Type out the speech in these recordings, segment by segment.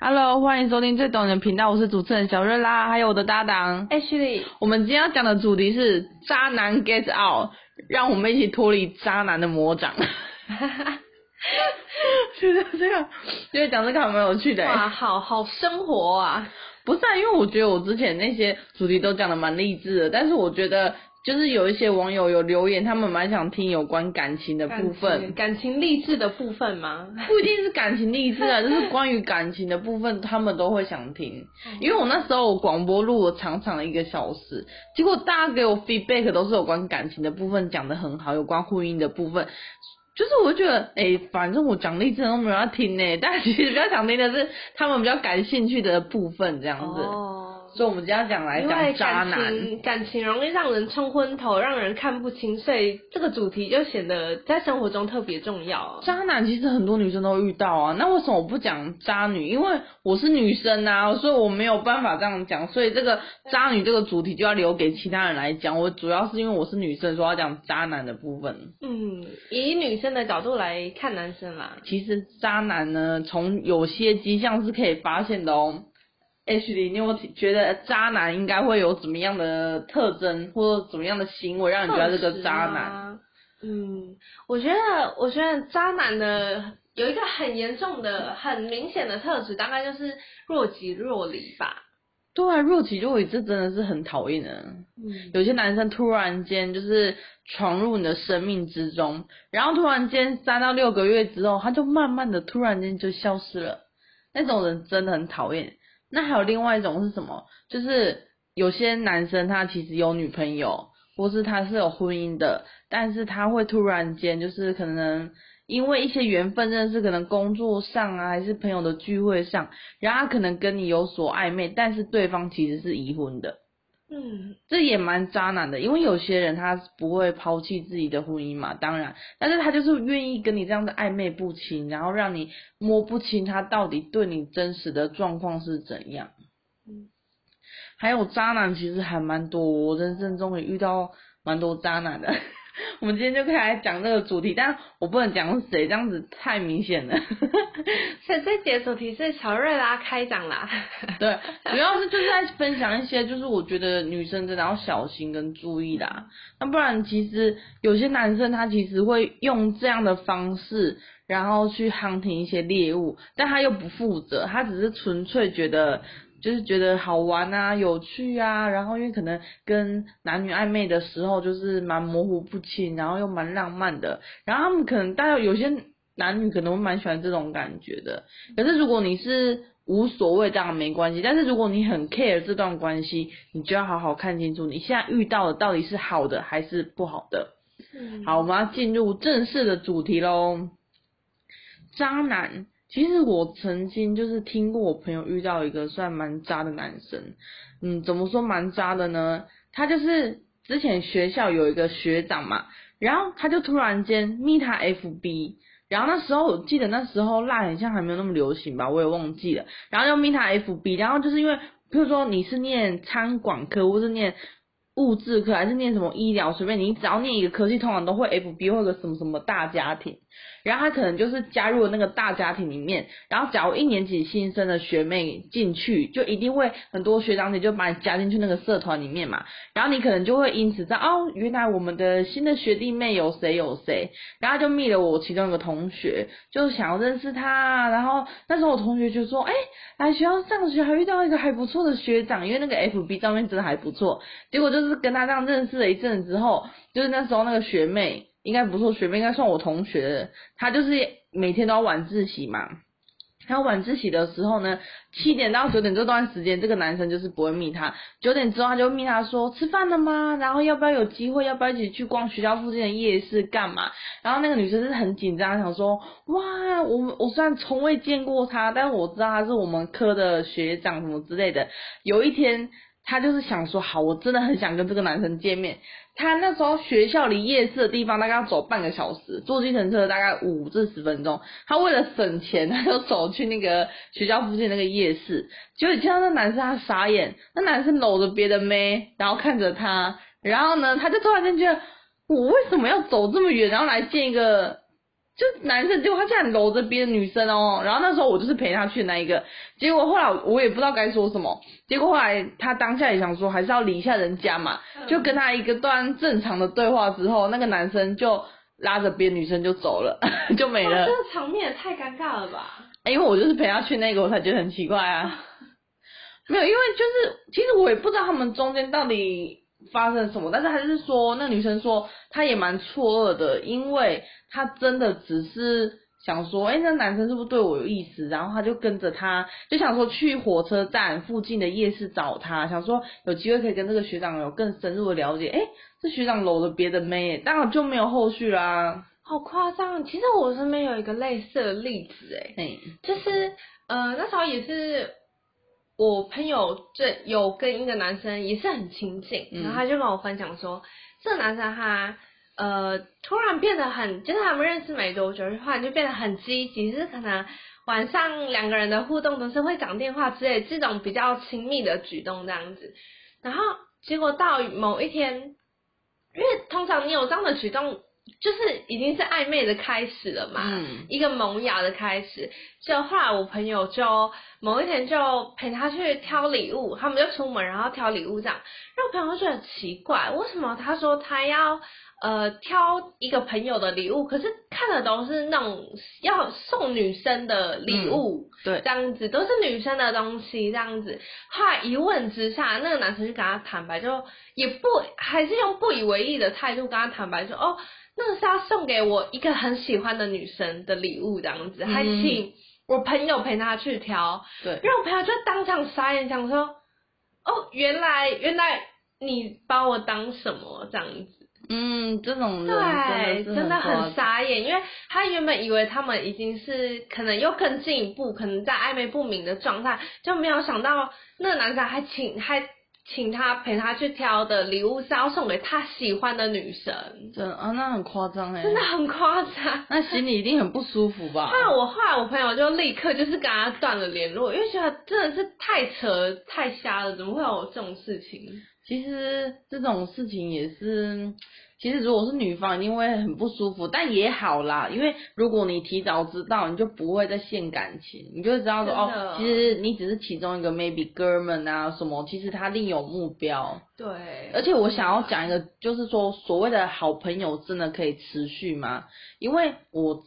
Hello，欢迎收听最懂你的频道，我是主持人小瑞拉，还有我的搭档 Ashley。我们今天要讲的主题是渣男 Get Out，让我们一起脱离渣男的魔掌。哈哈，觉得这个，觉得讲这个还蛮有趣的。哇，好好生活啊！不是啊，因为我觉得我之前那些主题都讲的蛮励志的，但是我觉得。就是有一些网友有留言，他们蛮想听有关感情的部分，感情励志的部分吗？不一定是感情励志啊，就是关于感情的部分，他们都会想听。因为我那时候我广播录了长长的一个小时，结果大家给我 feedback 都是有关感情的部分讲得很好，有关婚姻的部分，就是我觉得，哎、欸，反正我讲励志都没有要听呢，但其实比较想听的是他们比较感兴趣的部分，这样子。哦所以，我们今天讲来讲渣男，感情，感情容易让人冲昏头，让人看不清，所以这个主题就显得在生活中特别重要。渣男其实很多女生都遇到啊，那为什么我不讲渣女？因为我是女生啊，所以我没有办法这样讲，所以这个渣女这个主题就要留给其他人来讲。我主要是因为我是女生，说要讲渣男的部分。嗯，以女生的角度来看男生啦，其实渣男呢，从有些迹象是可以发现的哦。Ashley，你有觉得渣男应该会有怎么样的特征，或者怎么样的行为，让你觉得这个渣男？嗯，我觉得，我觉得渣男的有一个很严重的、很明显的特质，大概就是若即若离吧。对啊，若即若离，这真的是很讨厌的。嗯，有些男生突然间就是闯入你的生命之中，然后突然间三到六个月之后，他就慢慢的突然间就消失了。那种人真的很讨厌。那还有另外一种是什么？就是有些男生他其实有女朋友，或是他是有婚姻的，但是他会突然间就是可能因为一些缘分认识，可能工作上啊，还是朋友的聚会上，然后他可能跟你有所暧昧，但是对方其实是已婚的。嗯，这也蛮渣男的，因为有些人他不会抛弃自己的婚姻嘛，当然，但是他就是愿意跟你这样的暧昧不清，然后让你摸不清他到底对你真实的状况是怎样。嗯，还有渣男其实还蛮多，我人生中也遇到蛮多渣男的。我们今天就可以来讲这个主题，但我不能讲是谁，这样子太明显了。所以这节主题是乔瑞拉开讲啦。对，主要是就是在分享一些，就是我觉得女生真的要小心跟注意啦。那不然其实有些男生他其实会用这样的方式，然后去 hunting 一些猎物，但他又不负责，他只是纯粹觉得。就是觉得好玩啊，有趣啊，然后因为可能跟男女暧昧的时候就是蛮模糊不清，然后又蛮浪漫的，然后他们可能大家有些男女可能会蛮喜欢这种感觉的。可是如果你是无所谓，这样没关系。但是如果你很 care 这段关系，你就要好好看清楚你现在遇到的到底是好的还是不好的。嗯。好，我们要进入正式的主题喽，渣男。其实我曾经就是听过我朋友遇到一个算蛮渣的男生，嗯，怎么说蛮渣的呢？他就是之前学校有一个学长嘛，然后他就突然间密他 FB，然后那时候我记得那时候辣很像还没有那么流行吧，我也忘记了，然后就密他 FB，然后就是因为比如说你是念餐管科或是念物质科还是念什么医疗，随便你只要念一个科系，通常都会 FB 或者什么什么大家庭。然后他可能就是加入了那个大家庭里面，然后假如一年级新生的学妹进去，就一定会很多学长姐就把你加进去那个社团里面嘛，然后你可能就会因此知道哦，原来我们的新的学弟妹有谁有谁，然后就密了我其中一个同学，就想要认识他，然后那时候我同学就说，哎，来学校上学还遇到一个还不错的学长，因为那个 FB 照片真的还不错，结果就是跟他这样认识了一阵子之后，就是那时候那个学妹。应该不错，学妹应该算我同学的。他就是每天都要晚自习嘛。然后晚自习的时候呢，七点到九点这段时间，这个男生就是不会密他。九点之后他就密他说吃饭了吗？然后要不要有机会，要不要一起去逛学校附近的夜市干嘛？然后那个女生是很紧张，想说哇，我我虽然从未见过他，但是我知道他是我们科的学长什么之类的。有一天，他就是想说好，我真的很想跟这个男生见面。他那时候学校离夜市的地方大概要走半个小时，坐计程车大概五至十分钟。他为了省钱，他就走去那个学校附近那个夜市。结果见到那男生，他傻眼，那男生搂着别的妹，然后看着他，然后呢，他就突然间觉得，我为什么要走这么远，然后来见一个就男生，结果他竟然搂着别的女生哦，然后那时候我就是陪他去的那一个，结果后来我也不知道该说什么，结果后来他当下也想说还是要理一下人家嘛，就跟他一个段正常的对话之后，那个男生就拉着别的女生就走了，就没了。这个场面也太尴尬了吧？哎，因为我就是陪他去那个，我才觉得很奇怪啊。没有，因为就是其实我也不知道他们中间到底发生什么，但是还是说那女生说她也蛮错愕的，因为。她真的只是想说，哎、那男生是不是对我有意思？然后她就跟着他，就想说去火车站附近的夜市找他，想说有机会可以跟这个学长有更深入的了解。哎、欸，这学长搂了别的妹，当然就没有后续啦。好夸张！其实我身边有一个类似的例子，哎、就是呃那时候也是我朋友这有跟一个男生也是很亲近，然后他就跟我分享说，嗯、这个男生他。呃，突然变得很，就是他们认识没多久，突然就变得很积极，就是可能晚上两个人的互动都是会讲电话之类这种比较亲密的举动这样子。然后结果到某一天，因为通常你有这样的举动，就是已经是暧昧的开始了嘛，嗯、一个萌芽的开始。就后来我朋友就某一天就陪他去挑礼物，他们就出门然后挑礼物这样，让我朋友就觉得很奇怪，为什么他说他要。呃，挑一个朋友的礼物，可是看的都是那种要送女生的礼物，嗯、对，这样子都是女生的东西，这样子。后来一问之下，那个男生就跟他坦白，就也不还是用不以为意的态度跟他坦白说，哦，那个是要送给我一个很喜欢的女生的礼物，这样子，还请我朋友陪他去挑，对，让我朋友就当场傻眼，想说，哦，原来原来你把我当什么？这样子。嗯，这种人对，真的很傻眼，因为他原本以为他们已经是可能又更进一步，可能在暧昧不明的状态，就没有想到那个男生还请还请他陪他去挑的礼物是要送给他喜欢的女生，真的啊，那很夸张哎，真的很夸张，那心里一定很不舒服吧？后来我后来我朋友就立刻就是跟他断了联络，因为觉得真的是太扯太瞎了，怎么会有这种事情？其实这种事情也是，其实如果是女方一定会很不舒服，但也好啦，因为如果你提早知道，你就不会再陷感情，你就会知道说哦，其实你只是其中一个 maybe 哥们啊什么，其实他另有目标。对。而且我想要讲一个，就是说所谓的好朋友真的可以持续吗？因为我，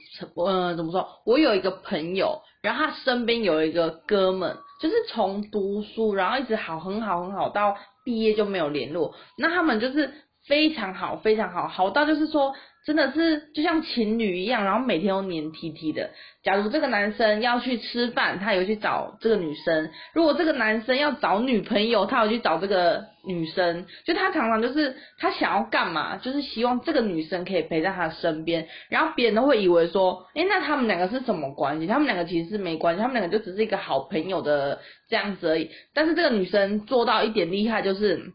呃，怎么说？我有一个朋友，然后他身边有一个哥们，就是从读书，然后一直好，很好，很好到。毕业就没有联络，那他们就是非常好，非常好，好到就是说，真的是就像情侣一样，然后每天都黏 T T 的。假如这个男生要去吃饭，他有去找这个女生；如果这个男生要找女朋友，他有去找这个女生。就他常常就是他想要干嘛，就是希望这个女生可以陪在他身边，然后别人都会以为说，诶，那他们两个是什么关系？他们两个其实是没关系，他们两个就只是一个好朋友的这样子而已。但是这个女生做到一点厉害就是。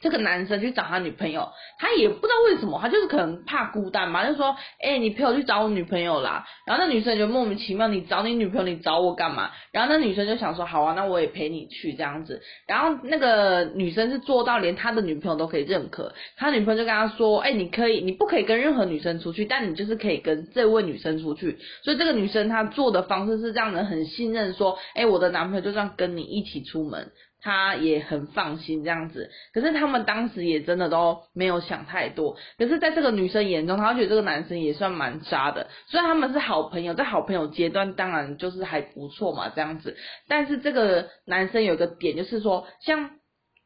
这个男生去找他女朋友，他也不知道为什么，他就是可能怕孤单嘛，就说，哎、你陪我去找我女朋友啦。然后那女生就莫名其妙，你找你女朋友，你找我干嘛？然后那女生就想说，好啊，那我也陪你去这样子。然后那个女生是做到连他的女朋友都可以认可，他女朋友就跟他说，哎、你可以，你不可以跟任何女生出去，但你就是可以跟这位女生出去。所以这个女生她做的方式是让人很信任，说，哎、我的男朋友就这样跟你一起出门。他也很放心这样子，可是他们当时也真的都没有想太多。可是，在这个女生眼中，她觉得这个男生也算蛮渣的。虽然他们是好朋友，在好朋友阶段，当然就是还不错嘛，这样子。但是这个男生有一个点，就是说，像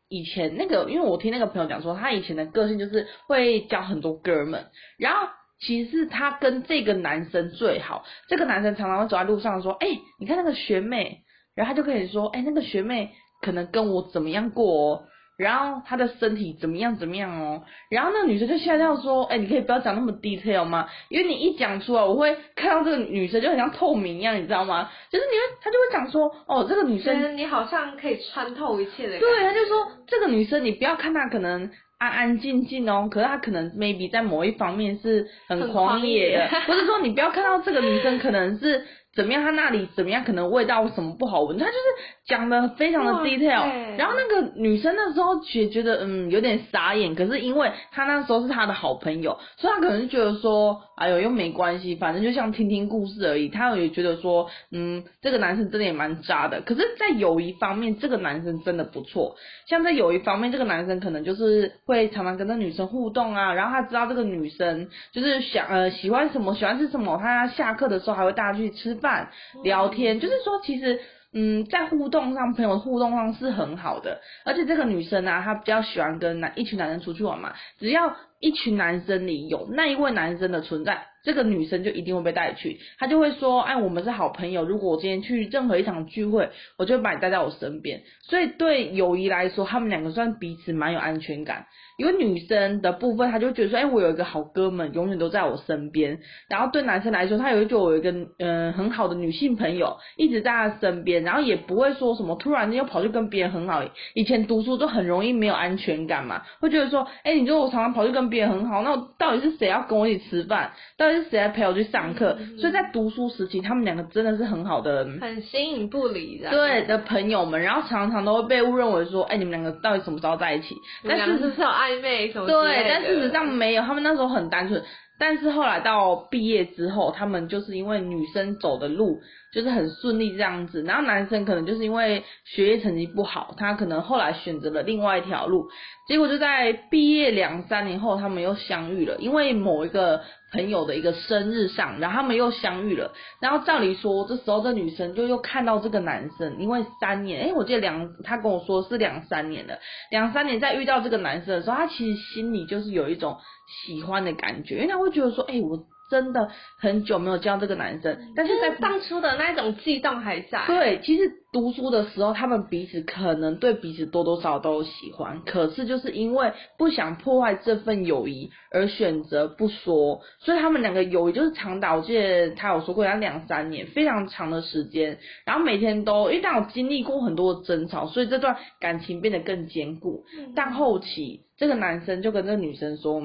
以前那个，因为我听那个朋友讲说，他以前的个性就是会交很多哥们，然后其实他跟这个男生最好。这个男生常常会走在路上说：“哎，你看那个学妹。”然后他就可以说：“哎，那个学妹。”可能跟我怎么样过哦，然后他的身体怎么样怎么样哦，然后那个女生就吓到说，哎，你可以不要讲那么 detail 吗？因为你一讲出来，我会看到这个女生就很像透明一样，你知道吗？就是你会，他就会讲说，哦，这个女生，你好像可以穿透一切的。对，他就说这个女生，你不要看她可能安安静静哦，可是她可能 maybe 在某一方面是很狂野的，或者说你不要看到这个女生可能是。怎么样？他那里怎么样？可能味道什么不好闻？他就是讲的非常的 detail。然后那个女生那时候觉觉得嗯有点傻眼，可是因为他那时候是他的好朋友，所以他可能就觉得说哎呦又没关系，反正就像听听故事而已。他也觉得说，嗯，这个男生真的也蛮渣的。可是，在友谊方面，这个男生真的不错。像在友谊方面，这个男生可能就是会常常跟那女生互动啊，然后他知道这个女生就是想呃喜欢什么，喜欢吃什么，他下课的时候还会带她去吃饭聊天，就是说其实。嗯，在互动上，朋友互动上是很好的，而且这个女生啊，她比较喜欢跟男一群男生出去玩嘛，只要一群男生里有那一位男生的存在，这个女生就一定会被带去，她就会说，哎，我们是好朋友，如果我今天去任何一场聚会，我就会把你带在我身边，所以对友谊来说，他们两个算彼此蛮有安全感。因为女生的部分，她就觉得说，哎，我有一个好哥们，永远都在我身边。然后对男生来说，他也会觉得我有一个嗯、很好的女性朋友，一直在他身边，然后也不会说什么突然间又跑去跟别人很好。以前读书都很容易没有安全感嘛，会觉得说，哎，你说我常常跑去跟别人很好，那到底是谁要跟我一起吃饭？到底是谁来陪我去上课？嗯、所以在读书时期，他们两个真的是很好的，很形影不离的对的朋友们。然后常常都会被误认为说，哎，你们两个到底什么时候在一起？但是是有暧昧什么？对，但事实上没有，他们那时候很单纯。但是后来到毕业之后，他们就是因为女生走的路就是很顺利这样子，然后男生可能就是因为学业成绩不好，他可能后来选择了另外一条路，结果就在毕业两三年后，他们又相遇了，因为某一个。朋友的一个生日上，然后他们又相遇了。然后照理说，这时候这女生就又看到这个男生，因为三年，诶，我记得两，他跟我说是两三年了，两三年在遇到这个男生的时候，他其实心里就是有一种喜欢的感觉，因为他会觉得说，诶，我。真的很久没有见到这个男生，但是在当初的那种悸动还在。对，其实读书的时候，他们彼此可能对彼此多多少少都有喜欢，可是就是因为不想破坏这份友谊而选择不说，所以他们两个友谊就是长达，我记得他有说过，要两三年，非常长的时间，然后每天都，因为他有经历过很多的争吵，所以这段感情变得更坚固。但后期这个男生就跟这个女生说。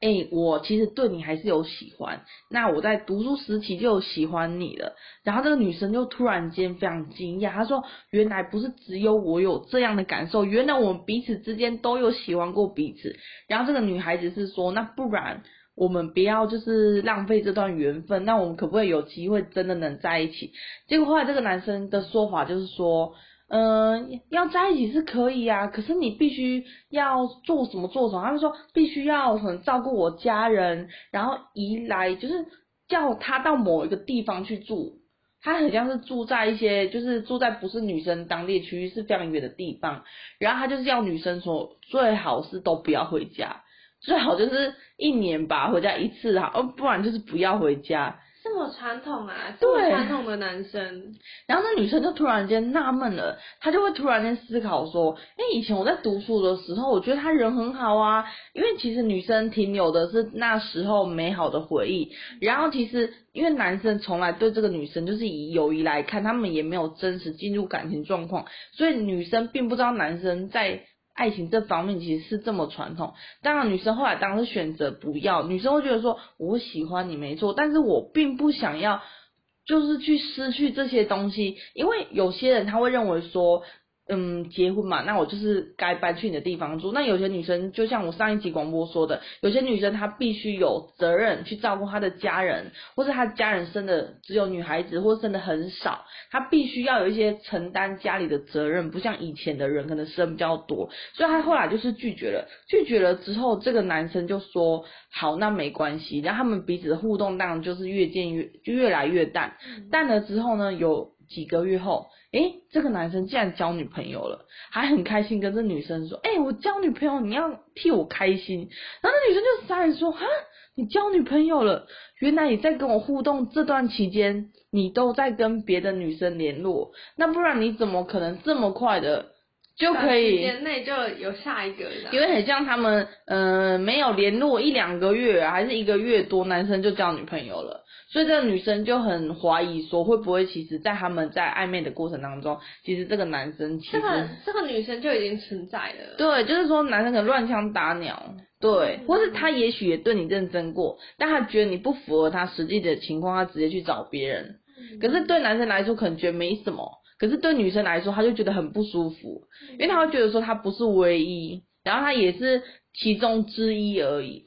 哎、我其实对你还是有喜欢。那我在读书时期就有喜欢你了。然后这个女生就突然间非常惊讶，她说：“原来不是只有我有这样的感受，原来我们彼此之间都有喜欢过彼此。”然后这个女孩子是说：“那不然我们不要就是浪费这段缘分，那我们可不可以有机会真的能在一起？”结果后来这个男生的说法就是说。嗯，要在一起是可以啊，可是你必须要做什么做什么。他们说必须要很照顾我家人，然后移来就是叫他到某一个地方去住。他很像是住在一些就是住在不是女生当地区域是非常远的地方，然后他就是要女生说最好是都不要回家，最好就是一年吧回家一次哈，不然就是不要回家。这么传统啊，这么传统的男生，然后那女生就突然间纳闷了，她就会突然间思考说，哎，以前我在读书的时候，我觉得他人很好啊，因为其实女生停留的是那时候美好的回忆，然后其实因为男生从来对这个女生就是以友谊来看，他们也没有真实进入感情状况，所以女生并不知道男生在。爱情这方面其实是这么传统，当然女生后来当然是选择不要，女生会觉得说我喜欢你没错，但是我并不想要，就是去失去这些东西，因为有些人他会认为说。嗯，结婚嘛，那我就是该搬去你的地方住。那有些女生，就像我上一集广播说的，有些女生她必须有责任去照顾她的家人，或是她家人生的只有女孩子，或生的很少，她必须要有一些承担家里的责任，不像以前的人可能生比较多。所以她后来就是拒绝了，拒绝了之后，这个男生就说好，那没关系。然后他们彼此的互动当然就是越渐越就越来越淡，淡了之后呢，有几个月后。诶，这个男生竟然交女朋友了，还很开心跟这女生说：“诶，我交女朋友，你要替我开心。”然后那女生就傻眼说：“哈，你交女朋友了？原来你在跟我互动这段期间，你都在跟别的女生联络，那不然你怎么可能这么快的就可以？时间内就有下一个？因为很像他们，嗯、呃，没有联络一两个月，还是一个月多，男生就交女朋友了。”所以这个女生就很怀疑说，会不会其实，在他们在暧昧的过程当中，其实这个男生其实这个这个女生就已经存在了。对，就是说男生可能乱枪打鸟，对，或是他也许也对你认真过，但他觉得你不符合他实际的情况，他直接去找别人。可是对男生来说可能觉得没什么，可是对女生来说，她就觉得很不舒服，因为她会觉得说她不是唯一，然后她也是其中之一而已。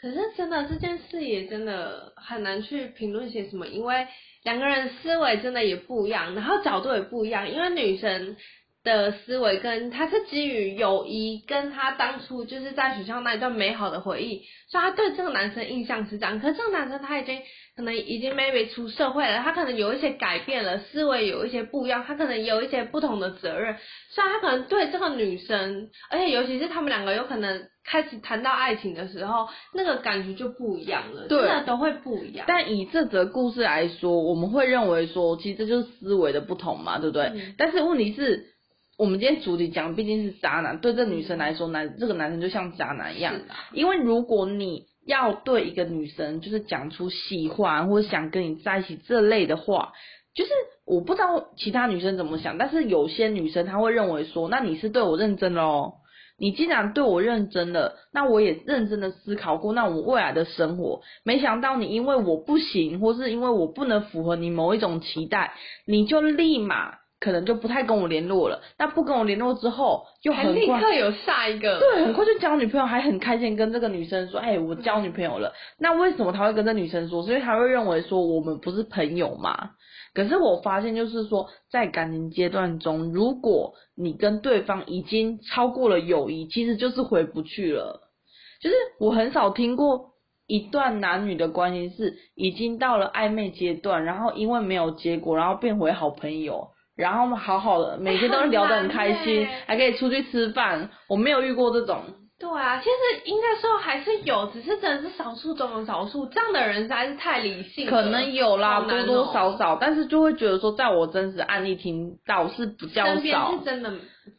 可是真的这件事也真的很难去评论些什么，因为两个人思维真的也不一样，然后角度也不一样，因为女生。的思维跟他是基于友谊，跟他当初就是在学校那一段美好的回忆，所以他对这个男生印象是这样。可是这个男生他已经可能已经 maybe 出社会了，他可能有一些改变了，思维有一些不一样，他可能有一些不同的责任，所以他可能对这个女生，而且尤其是他们两个有可能开始谈到爱情的时候，那个感觉就不一样了，对，真的都会不一样。但以这则故事来说，我们会认为说，其实这就是思维的不同嘛，对不对？嗯、但是问题是。我们今天主题讲毕竟是渣男，对这女生来说，男这个男生就像渣男一样。因为如果你要对一个女生就是讲出喜欢或者想跟你在一起这类的话，就是我不知道其他女生怎么想，但是有些女生她会认为说，那你是对我认真了哦，你既然对我认真了，那我也认真的思考过，那我未来的生活，没想到你因为我不行，或是因为我不能符合你某一种期待，你就立马。可能就不太跟我联络了，那不跟我联络之后，就很快立刻有下一个，对，很快就交女朋友，还很开心跟这个女生说，哎、欸，我交女朋友了。那为什么他会跟这女生说？所以他会认为说我们不是朋友嘛？可是我发现就是说，在感情阶段中，如果你跟对方已经超过了友谊，其实就是回不去了。就是我很少听过一段男女的关系是已经到了暧昧阶段，然后因为没有结果，然后变回好朋友。然后我们好好的，每天都聊得很开心，还可以出去吃饭。我没有遇过这种。对啊，其实应该说还是有，只是真的是少数中的少数。这样的人实在是太理性。可能有啦，多多少少，但是就会觉得说，在我真实案例听到是比较少。身边是真的。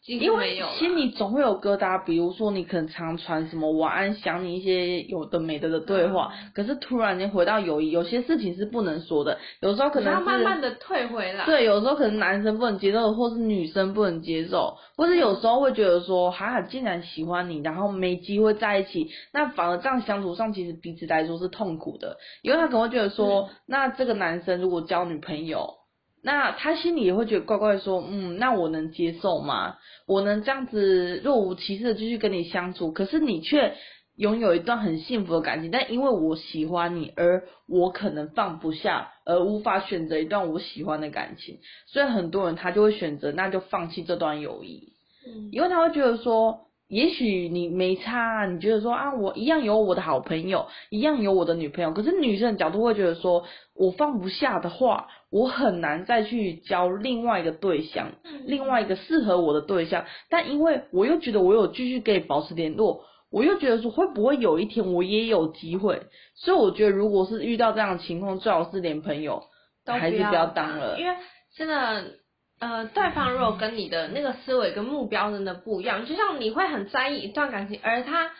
因为心里总会有疙瘩，比如说你可能常传什么晚安、想你一些有的没的的对话，嗯、可是突然间回到友谊，有些事情是不能说的，有时候可能慢慢的退回来。对，有时候可能男生不能接受，或是女生不能接受，或是有时候会觉得说，哈哈，竟然喜欢你，然后没机会在一起，那反而这样相处上其实彼此来说是痛苦的，因为他可能会觉得说，嗯、那这个男生如果交女朋友。那他心里也会觉得怪怪的，说，嗯，那我能接受吗？我能这样子若无其事的继续跟你相处，可是你却拥有一段很幸福的感情，但因为我喜欢你，而我可能放不下，而无法选择一段我喜欢的感情，所以很多人他就会选择，那就放弃这段友谊，嗯，因为他会觉得说。也许你没差，你觉得说啊，我一样有我的好朋友，一样有我的女朋友。可是女生的角度会觉得说，我放不下的话，我很难再去交另外一个对象，另外一个适合我的对象。但因为我又觉得我有继续可以保持联络，我又觉得说会不会有一天我也有机会。所以我觉得，如果是遇到这样的情况，最好是连朋友还是不要当了，因为真的。呃，对方如果跟你的那个思维跟目标真的不一样，就像你会很在意一段感情，而他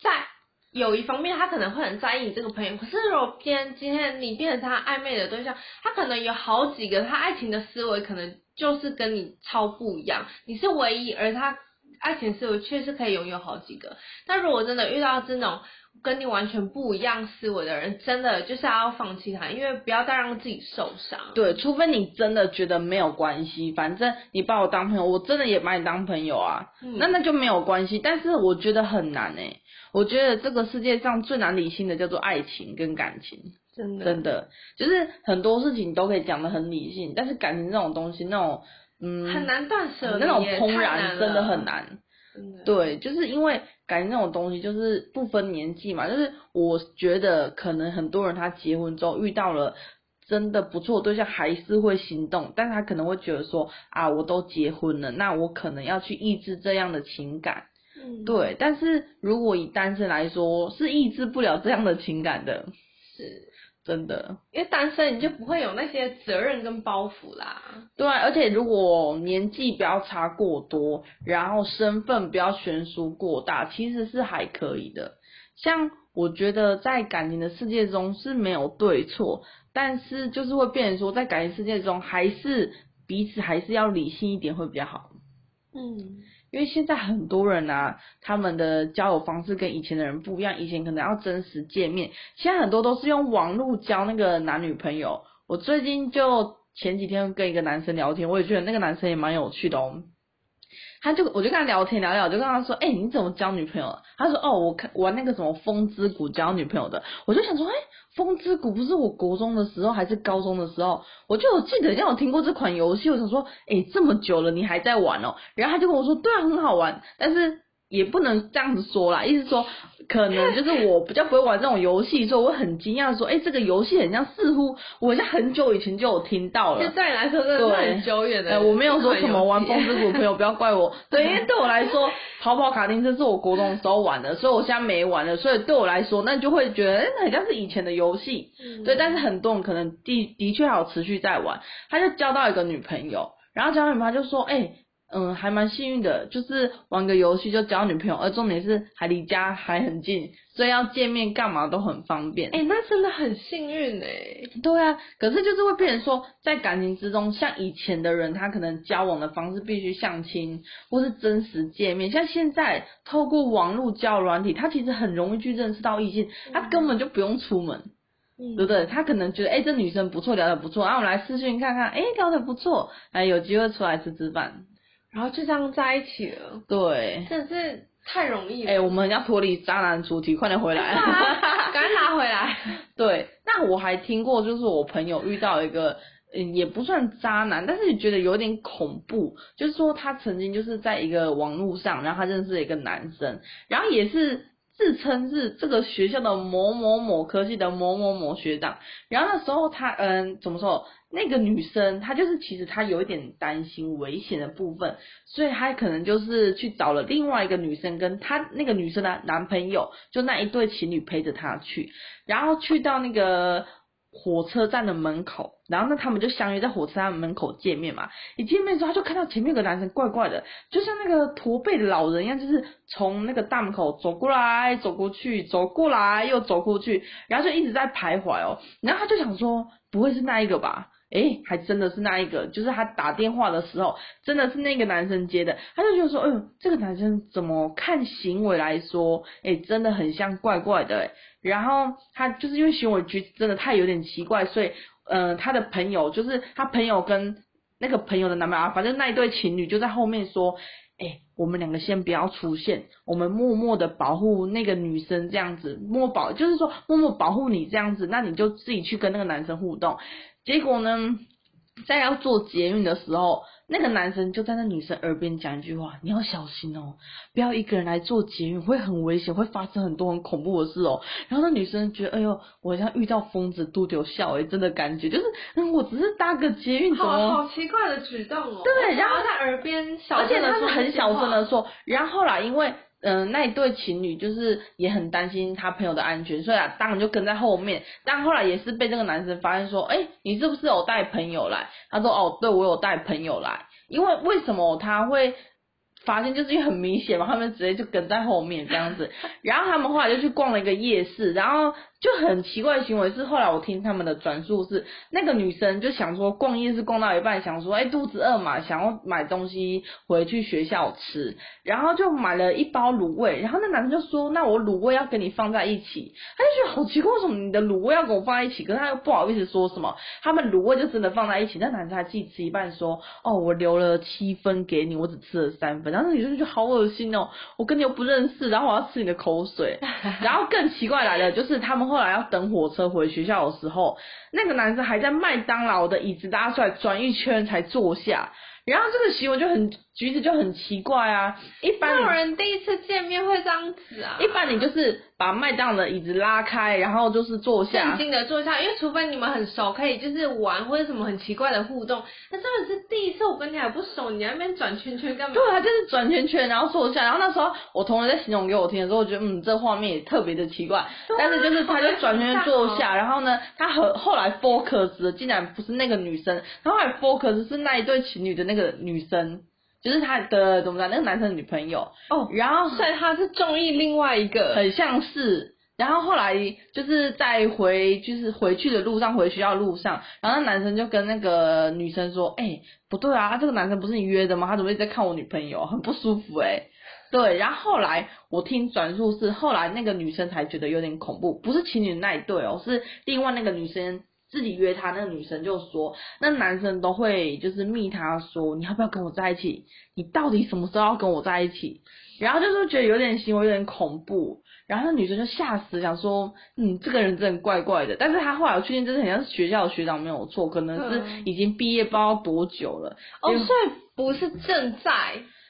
在有一方面他可能会很在意你这个朋友，可是如果偏今天你变成他暧昧的对象，他可能有好几个，他爱情的思维可能就是跟你超不一样，你是唯一，而他爱情思维确实可以拥有好几个。但如果真的遇到这种，跟你完全不一样思维的人，真的就是要放弃他，因为不要再让自己受伤。对，除非你真的觉得没有关系，反正你把我当朋友，我真的也把你当朋友啊，嗯、那那就没有关系。但是我觉得很难诶、欸，我觉得这个世界上最难理性的叫做爱情跟感情，真的真的就是很多事情都可以讲得很理性，但是感情这种东西，那种嗯很难断舍，那种怦然真的很难。对，就是因为感情这种东西，就是不分年纪嘛。就是我觉得可能很多人他结婚之后遇到了真的不错对象，还是会心动，但他可能会觉得说啊，我都结婚了，那我可能要去抑制这样的情感。嗯，对。但是如果以单身来说，是抑制不了这样的情感的。是。真的，因为单身你就不会有那些责任跟包袱啦。对啊，而且如果年纪不要差过多，然后身份不要悬殊过大，其实是还可以的。像我觉得在感情的世界中是没有对错，但是就是会变成说，在感情世界中还是彼此还是要理性一点会比较好。嗯。因为现在很多人啊，他们的交友方式跟以前的人不一样。以前可能要真实见面，现在很多都是用网络交那个男女朋友。我最近就前几天跟一个男生聊天，我也觉得那个男生也蛮有趣的哦。他就我就跟他聊天聊聊，就跟他说，哎、你怎么交女朋友了？他说，哦，我看玩那个什么风之谷交女朋友的。我就想说，哎、风之谷不是我国中的时候还是高中的时候，我就有记得让我听过这款游戏。我想说，哎、这么久了你还在玩哦？然后他就跟我说，对啊，很好玩，但是。也不能这样子说啦，意思说可能就是我比较不会玩这种游戏，所以我很惊讶说，哎、欸，这个游戏很像，似乎我好像很久以前就有听到了。就对你来说，真的是很久远的。呃，我没有说什么玩风之谷，朋友不要怪我。对，因为对我来说，跑跑卡丁车是我国中的时候玩的，所以我现在没玩了。所以对我来说，那就会觉得，哎、欸，很像是以前的游戏。嗯。对，但是很多人可能的的确还有持续在玩。他就交到一个女朋友，然后交到女朋友就说，哎、欸。嗯，还蛮幸运的，就是玩个游戏就交女朋友，而重点是还离家还很近，所以要见面干嘛都很方便。哎、欸，那真的很幸运哎。对啊，可是就是会变成说，在感情之中，像以前的人，他可能交往的方式必须相亲或是真实见面，像现在透过网络交友软体，他其实很容易去认识到异性，他根本就不用出门，嗯、对不对？他可能觉得，哎、欸，这女生不错，聊得不错，然后我们来视讯看看，哎、欸，聊得不错，哎，有机会出来吃吃饭。然后就这样在一起了，对，真是太容易了。哎、欸，我们要脱离渣男主题，快点回来，赶紧拿回来。对，那我还听过，就是我朋友遇到一个，嗯，也不算渣男，但是你觉得有点恐怖，就是说他曾经就是在一个网络上，然后他认识了一个男生，然后也是自称是这个学校的某某某科系的某某某学长，然后那时候他，嗯，怎么说？那个女生，她就是其实她有一点担心危险的部分，所以她可能就是去找了另外一个女生，跟她那个女生的男朋友，就那一对情侣陪着她去，然后去到那个火车站的门口，然后呢，他们就相约在火车站门口见面嘛。一见面之后，他就看到前面有个男生怪怪的，就像那个驼背的老人一样，就是从那个大门口走过来、走过去、走过来又走过去，然后就一直在徘徊哦。然后他就想说，不会是那一个吧？诶，还真的是那一个，就是他打电话的时候，真的是那个男生接的。他就觉得说，哎呦，这个男生怎么看行为来说，诶，真的很像怪怪的。然后他就是因为行为举真的太有点奇怪，所以，嗯、呃，他的朋友就是他朋友跟那个朋友的男朋友，反正那一对情侣就在后面说，诶，我们两个先不要出现，我们默默的保护那个女生这样子，默保就是说默默保护你这样子，那你就自己去跟那个男生互动。结果呢，在要做捷运的时候，那个男生就在那女生耳边讲一句话：“你要小心哦，不要一个人来做捷运，会很危险，会发生很多很恐怖的事哦。”然后那女生觉得：“哎呦，我好像遇到疯子，都丢笑哎，真的感觉就是，嗯，我只是搭个捷运，好，好奇怪的举动哦。”对，然后在耳边小声的说，而且他是很小声的说。然后后来因为。嗯、那一对情侣就是也很担心他朋友的安全，所以啊，当然就跟在后面。但后来也是被这个男生发现说，哎、你是不是有带朋友来？他说，哦，对，我有带朋友来。因为为什么他会发现？就是因为很明显嘛，他们直接就跟在后面这样子。然后他们后来就去逛了一个夜市，然后。就很奇怪的行为是，后来我听他们的转述是，那个女生就想说逛夜市逛到一半，想说哎、欸、肚子饿嘛，想要买东西回去学校吃，然后就买了一包卤味，然后那男生就说那我卤味要跟你放在一起，他就觉得好奇怪，为什么你的卤味要跟我放在一起？可是他又不好意思说什么，他们卤味就真的放在一起，那男生还自己吃一半说哦我留了七分给你，我只吃了三分，然后那女生就好恶心哦，我跟你又不认识，然后我要吃你的口水，然后更奇怪来了，就是他们。后来要等火车回学校的时候，那个男生还在麦当劳的椅子拉出来转一圈才坐下，然后这个行为就很。橘子就很奇怪啊，一般有人第一次见面会这样子啊。一般你就是把麦当劳的椅子拉开，然后就是坐下，静静的坐下，因为除非你们很熟，可以就是玩或者什么很奇怪的互动。那真的是第一次，我跟你还不熟，你在那边转圈圈干嘛？对啊，就是转圈圈，然后坐下。然后那时候我同学在形容给我听的时候，我觉得嗯，这画面也特别的奇怪。啊、但是就是他就转圈圈坐下，然后呢，他和后来 focus 的竟然不是那个女生，他后来 focus 是那一对情侣的那个女生。就是他的怎么讲？那个男生的女朋友哦，然后所以他是中意另外一个，很像是。然后后来就是在回就是回去的路上，回学校路上，然后那男生就跟那个女生说：“哎、欸，不对啊，这个男生不是你约的吗？他怎么一直在看我女朋友？很不舒服哎、欸。”对，然后后来我听转述是后来那个女生才觉得有点恐怖，不是情侣那一对哦，是另外那个女生。自己约他，那个女生就说，那男生都会就是密他说，你要不要跟我在一起？你到底什么时候要跟我在一起？然后就是觉得有点行为有点恐怖，然后那女生就吓死，想说，嗯，这个人真的怪怪的。但是他后来我确定，真的很像是学校的学长没有错，可能是已经毕业不知道多久了。哦，所以不是正在。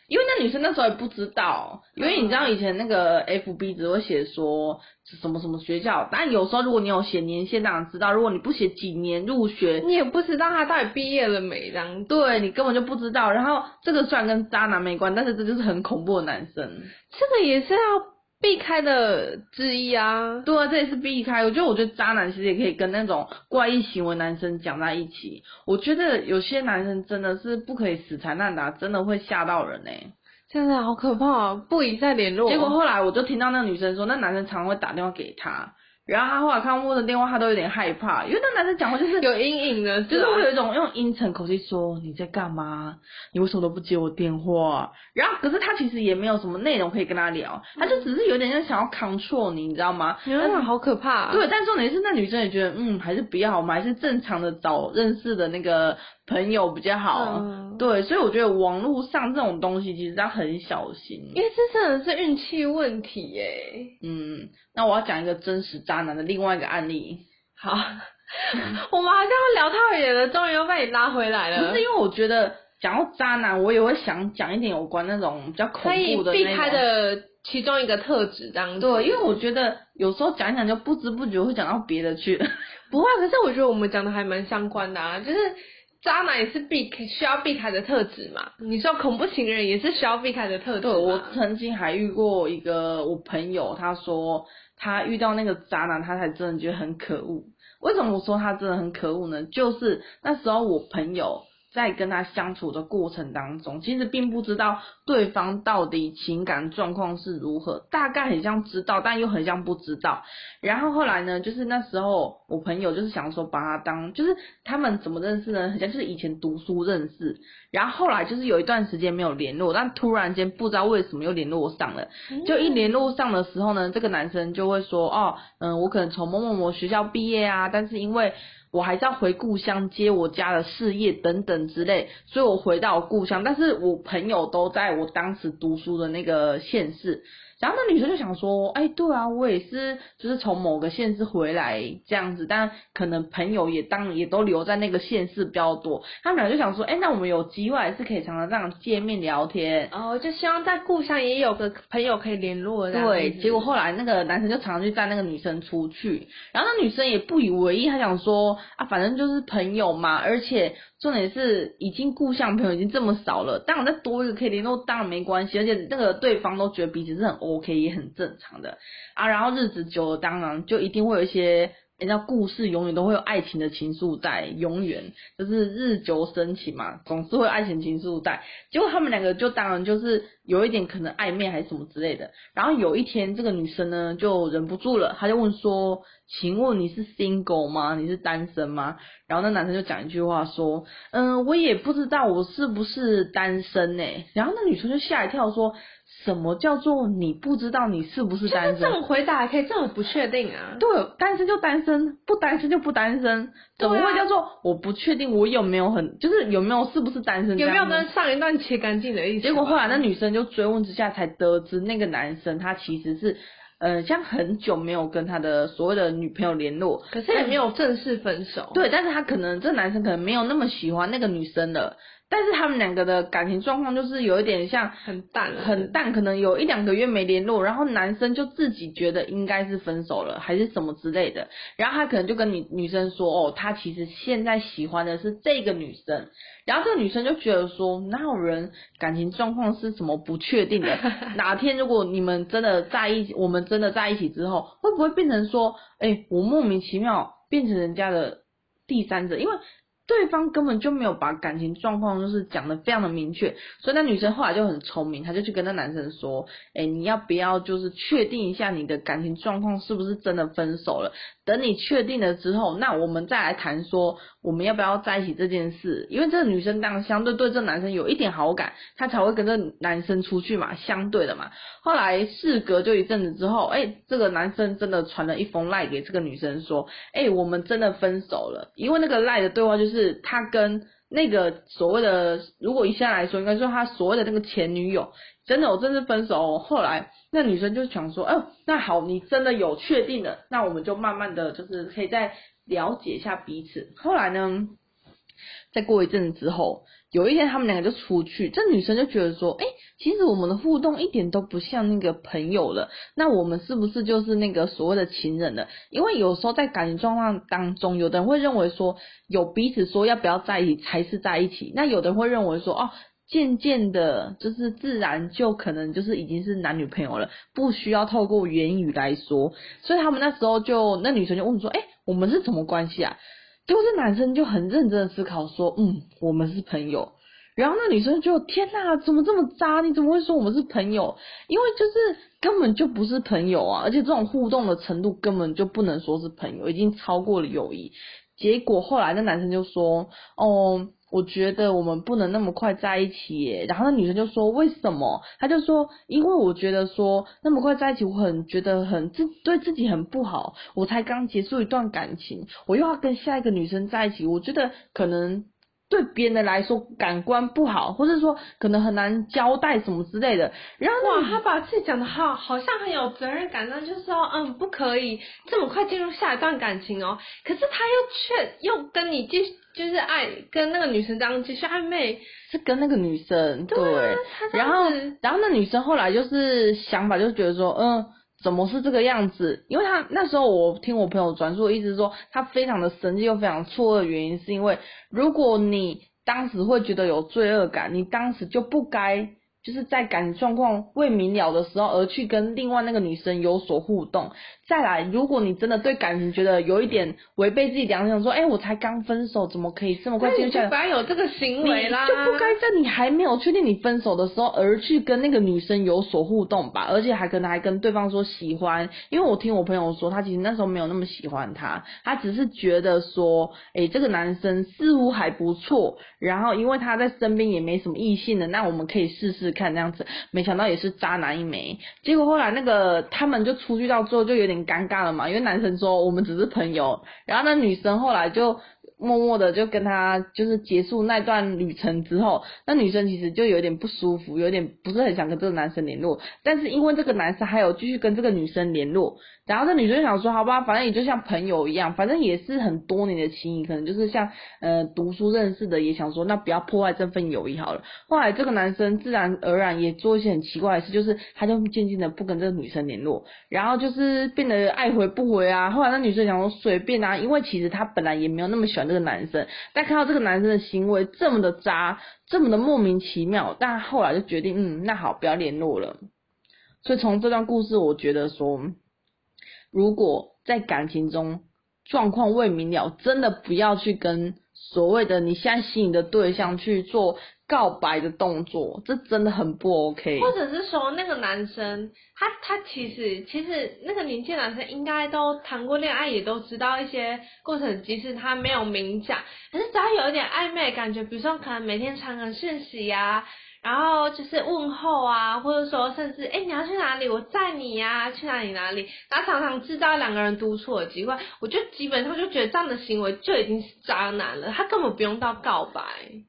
因为那女生那时候也不知道，因为你知道以前那个 FB 只会写说什么什么学校，但有时候如果你有写年限，当然知道；如果你不写几年入学，你也不知道他到底毕业了没，这样。对，你根本就不知道。然后这个虽然跟渣男没关，但是这就是很恐怖的男生。这个也是要。避开的之一啊，对啊，这也是避开。我觉得，我觉得渣男其实也可以跟那种怪异行为男生讲在一起。我觉得有些男生真的是不可以死缠烂打，真的会吓到人呢、欸。真的好可怕啊，不宜再联络。结果后来我就听到那个女生说，那男生常常会打电话给她。然后他后来看我的电话，他都有点害怕，因为那男生讲话就是有阴影的，就是会有一种用阴沉口气说你在干嘛？你为什么都不接我电话？然后可是他其实也没有什么内容可以跟他聊，他就只是有点像想要 control 你，你知道吗？真的好可怕啊。对，但是重点是那女生也觉得，嗯，还是不要，我们还是正常的找认识的那个朋友比较好。嗯。对，所以我觉得网络上这种东西其实要很小心，因为这真的是运气问题耶。嗯。那我要讲一个真实渣男的另外一个案例。好，我们好像聊太远了，终于又被你拉回来了。不是因为我觉得讲到渣男，我也会想讲一点有关那种比较恐怖的。可以避开的其中一个特质，这样子。对，因为我觉得有时候讲一讲就不知不觉会讲到别的去。不会，可是我觉得我们讲的还蛮相关的啊，就是渣男也是避需要避开的特质嘛。你说恐怖情人也是需要避开的特质。对，我曾经还遇过一个我朋友，他说。他遇到那个渣男，他才真的觉得很可恶。为什么我说他真的很可恶呢？就是那时候我朋友。在跟他相处的过程当中，其实并不知道对方到底情感状况是如何，大概很像知道，但又很像不知道。然后后来呢，就是那时候我朋友就是想说把他当，就是他们怎么认识呢？很像就是以前读书认识，然后后来就是有一段时间没有联络，但突然间不知道为什么又联络上了。就一联络上的时候呢，这个男生就会说，哦，嗯，我可能从某某某学校毕业啊，但是因为。我还是要回故乡接我家的事业等等之类，所以我回到故乡，但是我朋友都在我当时读书的那个县市。然后那女生就想说，哎，对啊，我也是，就是从某个县市回来这样子，但可能朋友也当也都留在那个县市比较多。他们俩就想说，哎，那我们有机会还是可以常常这样见面聊天。哦，就希望在故乡也有个朋友可以联络。对，结果后来那个男生就常常去带那个女生出去，然后那女生也不以为意，他想说，啊，反正就是朋友嘛，而且。重点是，已经故乡朋友已经这么少了，当然再多一个可以联络，当然没关系，而且那个对方都觉得彼此是很 OK，也很正常的啊。然后日子久了，当然就一定会有一些。人家故事永远都会有爱情的情愫在，永远就是日久生情嘛，总是会有爱情情愫在。结果他们两个就当然就是有一点可能暧昧还是什么之类的。然后有一天，这个女生呢就忍不住了，她就问说：“请问你是 single 吗？你是单身吗？”然后那男生就讲一句话说：“嗯，我也不知道我是不是单身呢。”然后那女生就吓一跳说。什么叫做你不知道你是不是单身？这种回答还可以这么不确定啊？对，单身就单身，不单身就不单身，怎么会叫做我不确定我有没有很就是有没有是不是单身？有没有跟上一段切干净的意思？结果后来那女生就追问之下才得知，那个男生他其实是呃像很久没有跟他的所谓的女朋友联络，可是也没有正式分手。对，但是他可能这个男生可能没有那么喜欢那个女生了。但是他们两个的感情状况就是有一点像很淡，很淡，可能有一两个月没联络，然后男生就自己觉得应该是分手了，还是什么之类的，然后他可能就跟女女生说，哦，他其实现在喜欢的是这个女生，然后这个女生就觉得说，哪有人感情状况是什么不确定的？哪天如果你们真的在一起，我们真的在一起之后，会不会变成说，哎，我莫名其妙变成人家的第三者？因为。对方根本就没有把感情状况就是讲的非常的明确，所以那女生后来就很聪明，她就去跟那男生说，哎，你要不要就是确定一下你的感情状况是不是真的分手了？等你确定了之后，那我们再来谈说我们要不要在一起这件事。因为这个女生当然相对对这男生有一点好感，她才会跟这男生出去嘛，相对的嘛。后来事隔就一阵子之后，哎、这个男生真的传了一封赖给这个女生说，哎、我们真的分手了。因为那个赖的对话就是他跟那个所谓的，如果一下来说，应该说他所谓的那个前女友。真的，我真是分手。后来那女生就想说，哦，那好，你真的有确定了，那我们就慢慢的就是可以再了解一下彼此。后来呢，再过一阵子之后，有一天他们两个就出去，这女生就觉得说，哎，其实我们的互动一点都不像那个朋友了，那我们是不是就是那个所谓的情人了？因为有时候在感情状况当中，有的人会认为说，有彼此说要不要在一起才是在一起，那有的人会认为说，哦。渐渐的，就是自然就可能就是已经是男女朋友了，不需要透过言语来说。所以他们那时候就那女生就问说：“哎、我们是什么关系啊？”结果这男生就很认真的思考说：“嗯，我们是朋友。”然后那女生就：“天哪，怎么这么渣？你怎么会说我们是朋友？因为就是根本就不是朋友啊，而且这种互动的程度根本就不能说是朋友，已经超过了友谊。”结果后来那男生就说：“哦。”我觉得我们不能那么快在一起，然后那女生就说为什么？她就说因为我觉得说那么快在一起，我很觉得很自对自己很不好。我才刚结束一段感情，我又要跟下一个女生在一起，我觉得可能对别人的来说感官不好，或者说可能很难交代什么之类的。然后哇，他把自己讲的好，好像很有责任感，那就是说嗯，不可以这么快进入下一段感情哦。可是他又却又跟你继续。就是爱跟那个女生这样继续暧昧，是跟那个女生对，对，然后然后那女生后来就是想法就觉得说，嗯，怎么是这个样子？因为他那时候我听我朋友转述，意思是说他非常的生气又非常错愕原因，是因为如果你当时会觉得有罪恶感，你当时就不该。就是在感情状况未明了的时候，而去跟另外那个女生有所互动。再来，如果你真的对感情觉得有一点违背自己良心，说，哎、欸，我才刚分手，怎么可以这么快进入下？不该有这个行为啦，就不该在你还没有确定你分手的时候，而去跟那个女生有所互动吧？而且还可能还跟对方说喜欢，因为我听我朋友说，他其实那时候没有那么喜欢他，他只是觉得说，哎、欸，这个男生似乎还不错，然后因为他在身边也没什么异性的，那我们可以试试。看这样子，没想到也是渣男一枚。结果后来那个他们就出去到最后就有点尴尬了嘛，因为男生说我们只是朋友，然后那女生后来就默默的就跟他就是结束那段旅程之后，那女生其实就有点不舒服，有点不是很想跟这个男生联络，但是因为这个男生还有继续跟这个女生联络。然后这女生想说，好吧，反正也就像朋友一样，反正也是很多年的情谊，可能就是像呃读书认识的，也想说那不要破坏这份友谊好了。后来这个男生自然而然也做一些很奇怪的事，就是他就渐渐的不跟这个女生联络，然后就是变得爱回不回啊。后来那女生想说随便啊，因为其实他本来也没有那么喜欢这个男生，但看到这个男生的行为这么的渣，这么的莫名其妙，但后来就决定，嗯，那好，不要联络了。所以从这段故事，我觉得说。如果在感情中状况未明了，真的不要去跟所谓的你现在吸引的对象去做告白的动作，这真的很不 OK。或者是说，那个男生他他其实其实那个年轻男生应该都谈过恋爱，也都知道一些过程，即使他没有明讲，可是只要有一点暧昧感觉，比如说可能每天传个讯息呀、然后就是问候啊，或者说甚至哎，你要去哪里？我载你呀、啊，去哪里哪里？然后常常制造两个人独处的机会，我就基本上就觉得这样的行为就已经是渣男了，他根本不用到告白。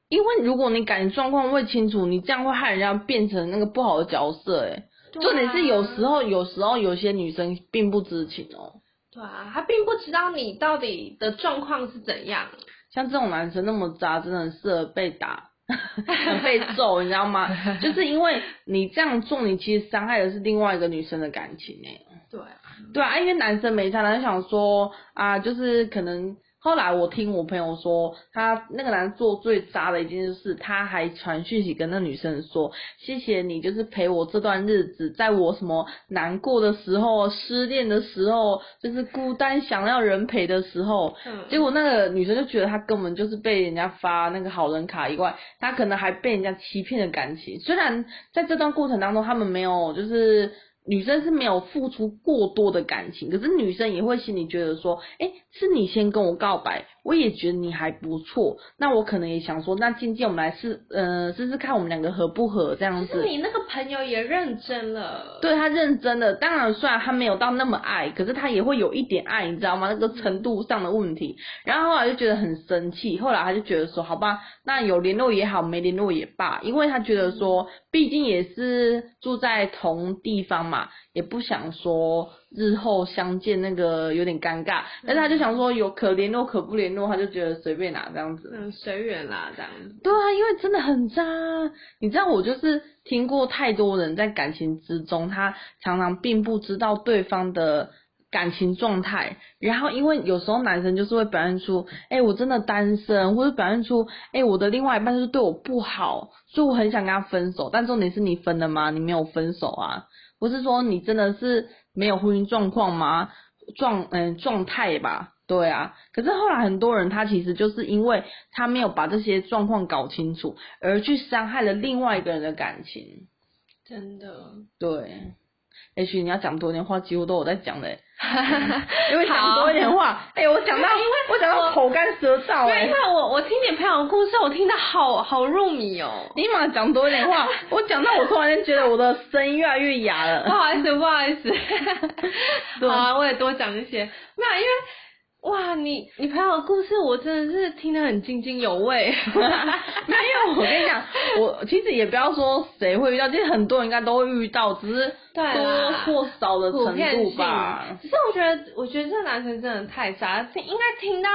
因为如果你感情状况未清楚，你这样会害人家变成那个不好的角色。哎、啊，重点是有时候，有时候有些女生并不知情哦。对啊，他并不知道你到底的状况是怎样。像这种男生那么渣，真的很适合被打。被揍，你知道吗？就是因为你这样做，你其实伤害的是另外一个女生的感情哎。对啊，对啊，因为男生没差，男生想说啊，就是可能。后来我听我朋友说，他那个男的做最渣的一件事，他还传讯息跟那女生说：“谢谢你，就是陪我这段日子，在我什么难过的时候、失恋的时候，就是孤单想要人陪的时候。”嗯。结果那个女生就觉得他根本就是被人家发那个好人卡以外，他可能还被人家欺骗的感情。虽然在这段过程当中，他们没有就是。女生是没有付出过多的感情，可是女生也会心里觉得说，哎、是你先跟我告白，我也觉得你还不错，那我可能也想说，那渐渐我们来试，呃，试试看我们两个合不合这样子。是你那个朋友也认真了，对，他认真的，当然虽然他没有到那么爱，可是他也会有一点爱，你知道吗？那个程度上的问题。然后后来就觉得很生气，后来他就觉得说，好吧，那有联络也好，没联络也罢，因为他觉得说，毕竟也是住在同地方嘛。也不想说日后相见那个有点尴尬，但是他就想说有可联络可不联络，他就觉得随便拿这样子，嗯，随缘啦这样子。对啊，因为真的很渣，你知道我就是听过太多人在感情之中，他常常并不知道对方的感情状态，然后因为有时候男生就是会表现出，哎、欸，我真的单身，或者表现出，哎、欸，我的另外一半就是对我不好，所以我很想跟他分手，但重点是你分了吗？你没有分手啊。不是说你真的是没有婚姻状况吗？状嗯状态吧，对啊。可是后来很多人他其实就是因为他没有把这些状况搞清楚，而去伤害了另外一个人的感情。真的。对。也许你要讲多点话，几乎都有在讲的。因为讲多一点话，哎、欸，我讲到，因为我讲到口干舌燥。对，因为我我听你朋友的故事，我听得好好入迷哦。你马讲多一点话，我讲到我突然间觉得我的声音越来越哑了。不好意思，不好意思。好啊，我也多讲一些。没有，因为。哇，你你朋友的故事我真的是听得很津津有味。没有，我跟你讲，我其实也不要说谁会遇到，其实很多人应该都会遇到，只是多或少的程度吧。只是我觉得，我觉得这个男生真的太傻了，应该听到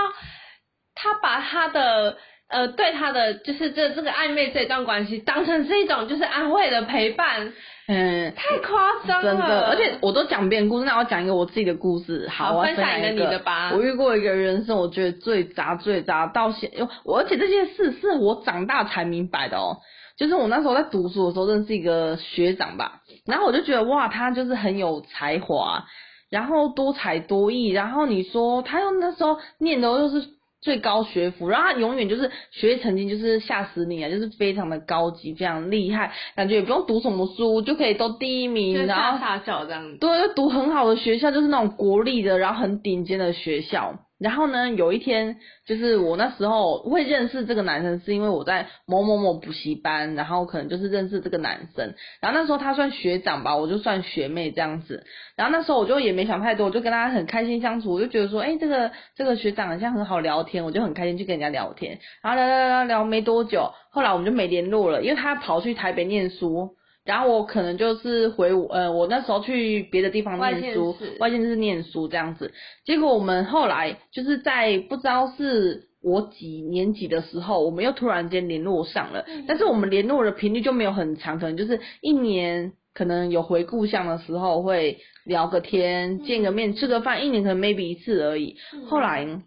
他把他的呃对他的就是这这个暧昧这段关系当成是一种就是安慰的陪伴。嗯，太夸张了，真的，而且我都讲别人故事，那我讲一个我自己的故事。好，我分享一个你的吧。我遇过一个人生，我觉得最渣最渣到现，我而且这件事是我长大才明白的哦。就是我那时候在读书的时候认识一个学长吧，然后我就觉得哇，他就是很有才华，然后多才多艺，然后你说他又那时候念的又是。最高学府，然后他永远就是学习成绩就是吓死你啊，就是非常的高级，非常厉害，感觉也不用读什么书就可以都第一名，然后大校这样子，对，就读很好的学校，就是那种国立的，然后很顶尖的学校。然后呢，有一天就是我那时候会认识这个男生，是因为我在某某某补习班，然后可能就是认识这个男生。然后那时候他算学长吧，我就算学妹这样子。然后那时候我就也没想太多，我就跟他很开心相处，我就觉得说，哎，这个这个学长好像很好聊天，我就很开心去跟人家聊天。然后聊聊聊聊聊没多久，后来我们就没联络了，因为他跑去台北念书。然后我可能就是回我呃，我那时候去别的地方念书，外县市念书这样子。结果我们后来就是在不知道是我几年级的时候，我们又突然间联络上了。但是我们联络的频率就没有很长，可能就是一年，可能有回故乡的时候会聊个天，见个面，吃个饭，一年可能 maybe 一次而已。后来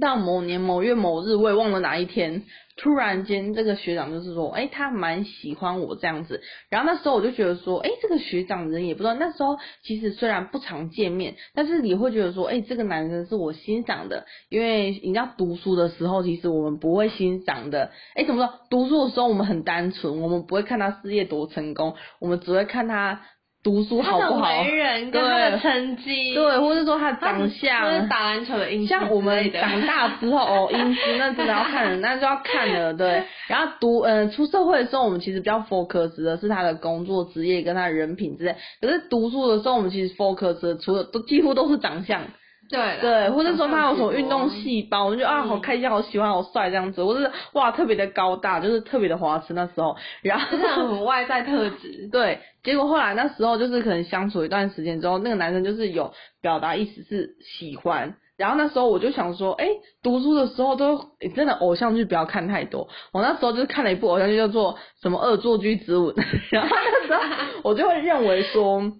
到某年某月某日，我也忘了哪一天。突然间，这个学长就是说，哎、他蛮喜欢我这样子。然后那时候我就觉得说，哎、这个学长人也不知道。那时候其实虽然不常见面，但是你会觉得说，哎、这个男生是我欣赏的。因为你知道读书的时候，其实我们不会欣赏的。哎、怎么说？读书的时候我们很单纯，我们不会看他事业多成功，我们只会看他。读书好不好？为人跟他的成绩，对，或者说他长相，就是打篮球的印象。像我们长大之后哦，英姿那真的要看人，那就要看了，对。然后读，嗯、呃，出社会的时候，我们其实比较 focus 的是他的工作职业跟他的人品之类。可是读书的时候，我们其实 focus 的除了都几乎都是长相。对对，或者说他有什么运动细胞，我们就啊好开心，好喜欢，好帅这样子，或者是哇特别的高大，就是特别的花痴那时候，然后就是很外在特质。对，结果后来那时候就是可能相处一段时间之后，那个男生就是有表达意思是喜欢，然后那时候我就想说，哎，读书的时候都真的偶像剧不要看太多，我那时候就是看了一部偶像剧叫做什么《恶作剧之吻》，然后那时候我就会认为说。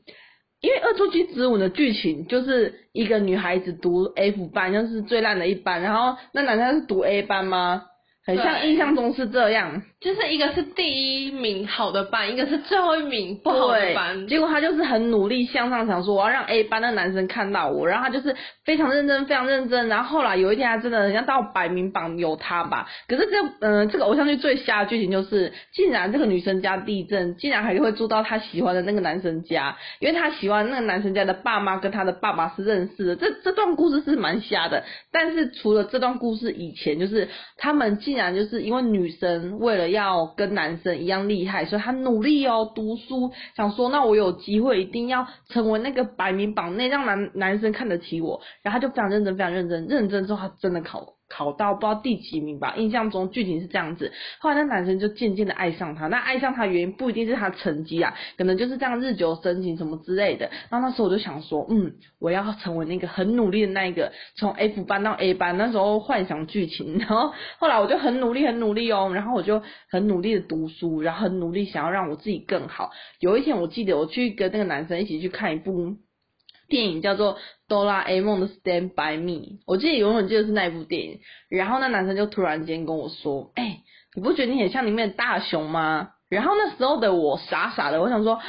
因为《恶作剧之吻》的剧情就是一个女孩子读 F 班，就是最烂的一班，然后那男生是读 A 班吗？很像印象中是这样，就是一个是第一名好的班，一个是最后一名不好的班。结果他就是很努力向上，想说我要让 A 班的男生看到我，然后他就是非常认真，非常认真。然后后来有一天，他真的很像到百名榜有他吧。可是这嗯、呃，这个偶像剧最瞎的剧情就是，竟然这个女生家地震，竟然还会住到她喜欢的那个男生家，因为她喜欢那个男生家的爸妈跟他的爸爸是认识的。这这段故事是蛮瞎的，但是除了这段故事以前，就是他们竟然就是因为女生为了要跟男生一样厉害，所以他努力哦读书，想说那我有机会一定要成为那个百名榜内，让男男生看得起我，然后他就非常认真，非常认真，认真之后他真的考了。考到不知道第几名吧，印象中剧情是这样子。后来那男生就渐渐的爱上他，那爱上他原因不一定是他成绩啊，可能就是这样日久生情什么之类的。然后那时候我就想说，嗯，我要成为那个很努力的那一个，从 F 班到 A 班，那时候幻想剧情。然后后来我就很努力很努力哦，然后我就很努力的读书，然后很努力想要让我自己更好。有一天我记得我去跟那个男生一起去看一部。电影叫做《哆啦 A 梦的 Stand by Me》，我记得永远记得是那一部电影。然后那男生就突然间跟我说：“哎、你不觉得你很像里面的大雄吗？”然后那时候的我傻傻的，我想说：“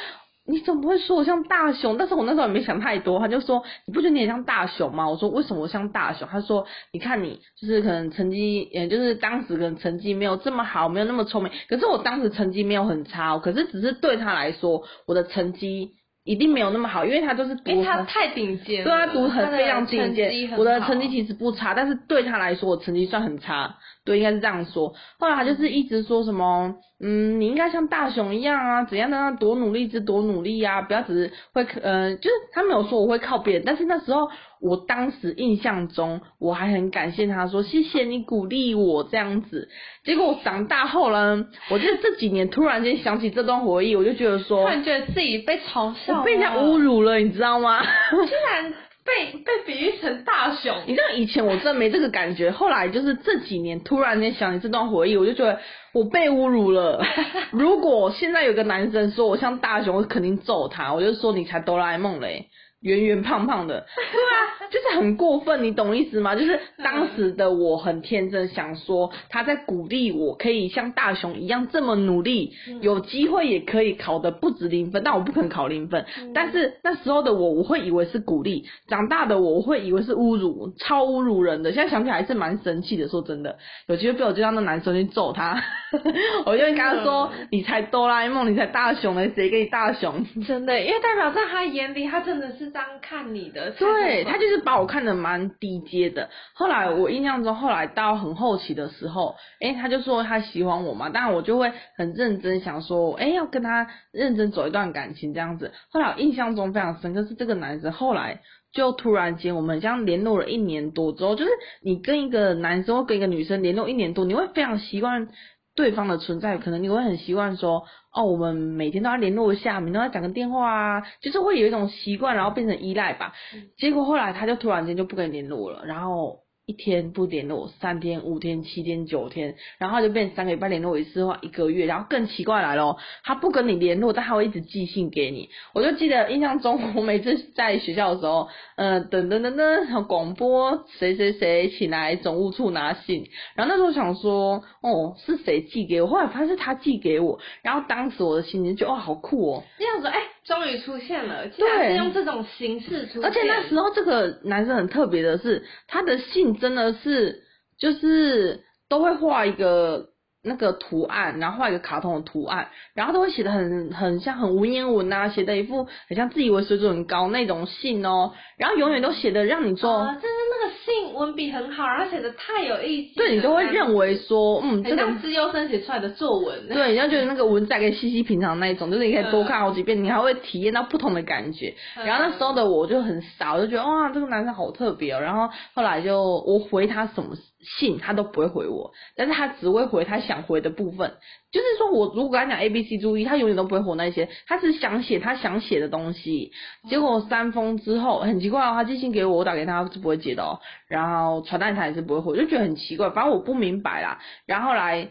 你怎么会说我像大雄？”但是我那时候也没想太多，他就说：“你不觉得你很像大雄吗？”我说：“为什么我像大雄？”他说：“你看你就是可能成绩，也就是当时可能成绩没有这么好，没有那么聪明。可是我当时成绩没有很差，可是只是对他来说，我的成绩。”一定没有那么好，因为他都是读，因为他太顶尖，对，他读很非常顶尖。我的成绩其实不差，但是对他来说，我成绩算很差。对，应该是这样说。后来他就是一直说什么，嗯，你应该像大雄一样啊，怎样的啊，多努力之多努力啊，不要只是会，呃，就是他没有说我会靠别人，但是那时候我当时印象中，我还很感谢他说，谢谢你鼓励我这样子。结果我长大后呢，我就这几年突然间想起这段回忆，我就觉得说，突然觉得自己被嘲笑，被人家侮辱了，你知道吗？竟然。被被比喻成大雄，你知道以前我真的没这个感觉，后来就是这几年突然间想起这段回忆，我就觉得我被侮辱了。如果现在有个男生说我像大雄，我肯定揍他，我就说你才哆啦 A 梦嘞。圆圆胖胖的，对啊，就是很过分，你懂意思吗？就是当时的我很天真，想说他在鼓励我，可以像大雄一样这么努力，有机会也可以考的不止零分，但我不肯考零分。但是那时候的我，我会以为是鼓励；长大的我，我会以为是侮辱，超侮辱人的。现在想起来还是蛮生气的。说真的，有机会被我这样的男生去揍他，我就会跟他说：“你才哆啦 A 梦，你才大雄呢，谁给你大雄？”真的，因为代表在他眼里，他真的是。这样看你的，对，他就是把我看的蛮低阶的。后来我印象中，后来到很后期的时候，哎、欸，他就说他喜欢我嘛，当然我就会很认真想说，哎、欸，要跟他认真走一段感情这样子。后来我印象中非常深刻是这个男生，后来就突然间我们这样联络了一年多之后，就是你跟一个男生或跟一个女生联络一年多，你会非常习惯。对方的存在，可能你会很习惯说，哦，我们每天都要联络一下，每天都要讲个电话啊，就是会有一种习惯，然后变成依赖吧。结果后来他就突然间就不跟你联络了，然后。一天不联络，三天、五天、七天、九天，然后就变三个礼拜联络一次的话，一个月，然后更奇怪来了，他不跟你联络，但他会一直寄信给你。我就记得印象中，我每次在学校的时候，嗯、呃，等等等等，广播谁谁谁请来总务处拿信，然后那时候想说，哦，是谁寄给我？后来发现是他寄给我，然后当时我的心情就哇，好酷哦，这样子，哎。终于出现了，竟然是用这种形式出现。而且那时候这个男生很特别的是，他的信真的是就是都会画一个。那个图案，然后画一个卡通的图案，然后都会写的很很像很文言文啊，写的一副很像自以为水准很高那种信哦，然后永远都写的让你说，啊，就是那个信文笔很好，然后写的太有意思，对，你都会认为说，嗯，这个像资优生写出来的作文，对，然后觉得那个文字可以细细品尝那一种，就是你可以多看好几遍，你还会体验到不同的感觉。然后那时候的我就很傻，我就觉得哇，这个男生好特别哦。然后后来就我回他什么信他都不会回我，但是他只会回他想回的部分，就是说我如果跟他讲 A B C 注意，他永远都不会回那些，他是想写他想写的东西。结果三封之后很奇怪哦，他寄信给我，我打给他是不会接的哦，然后传单他也是不会回，就觉得很奇怪，反正我不明白啦。然后来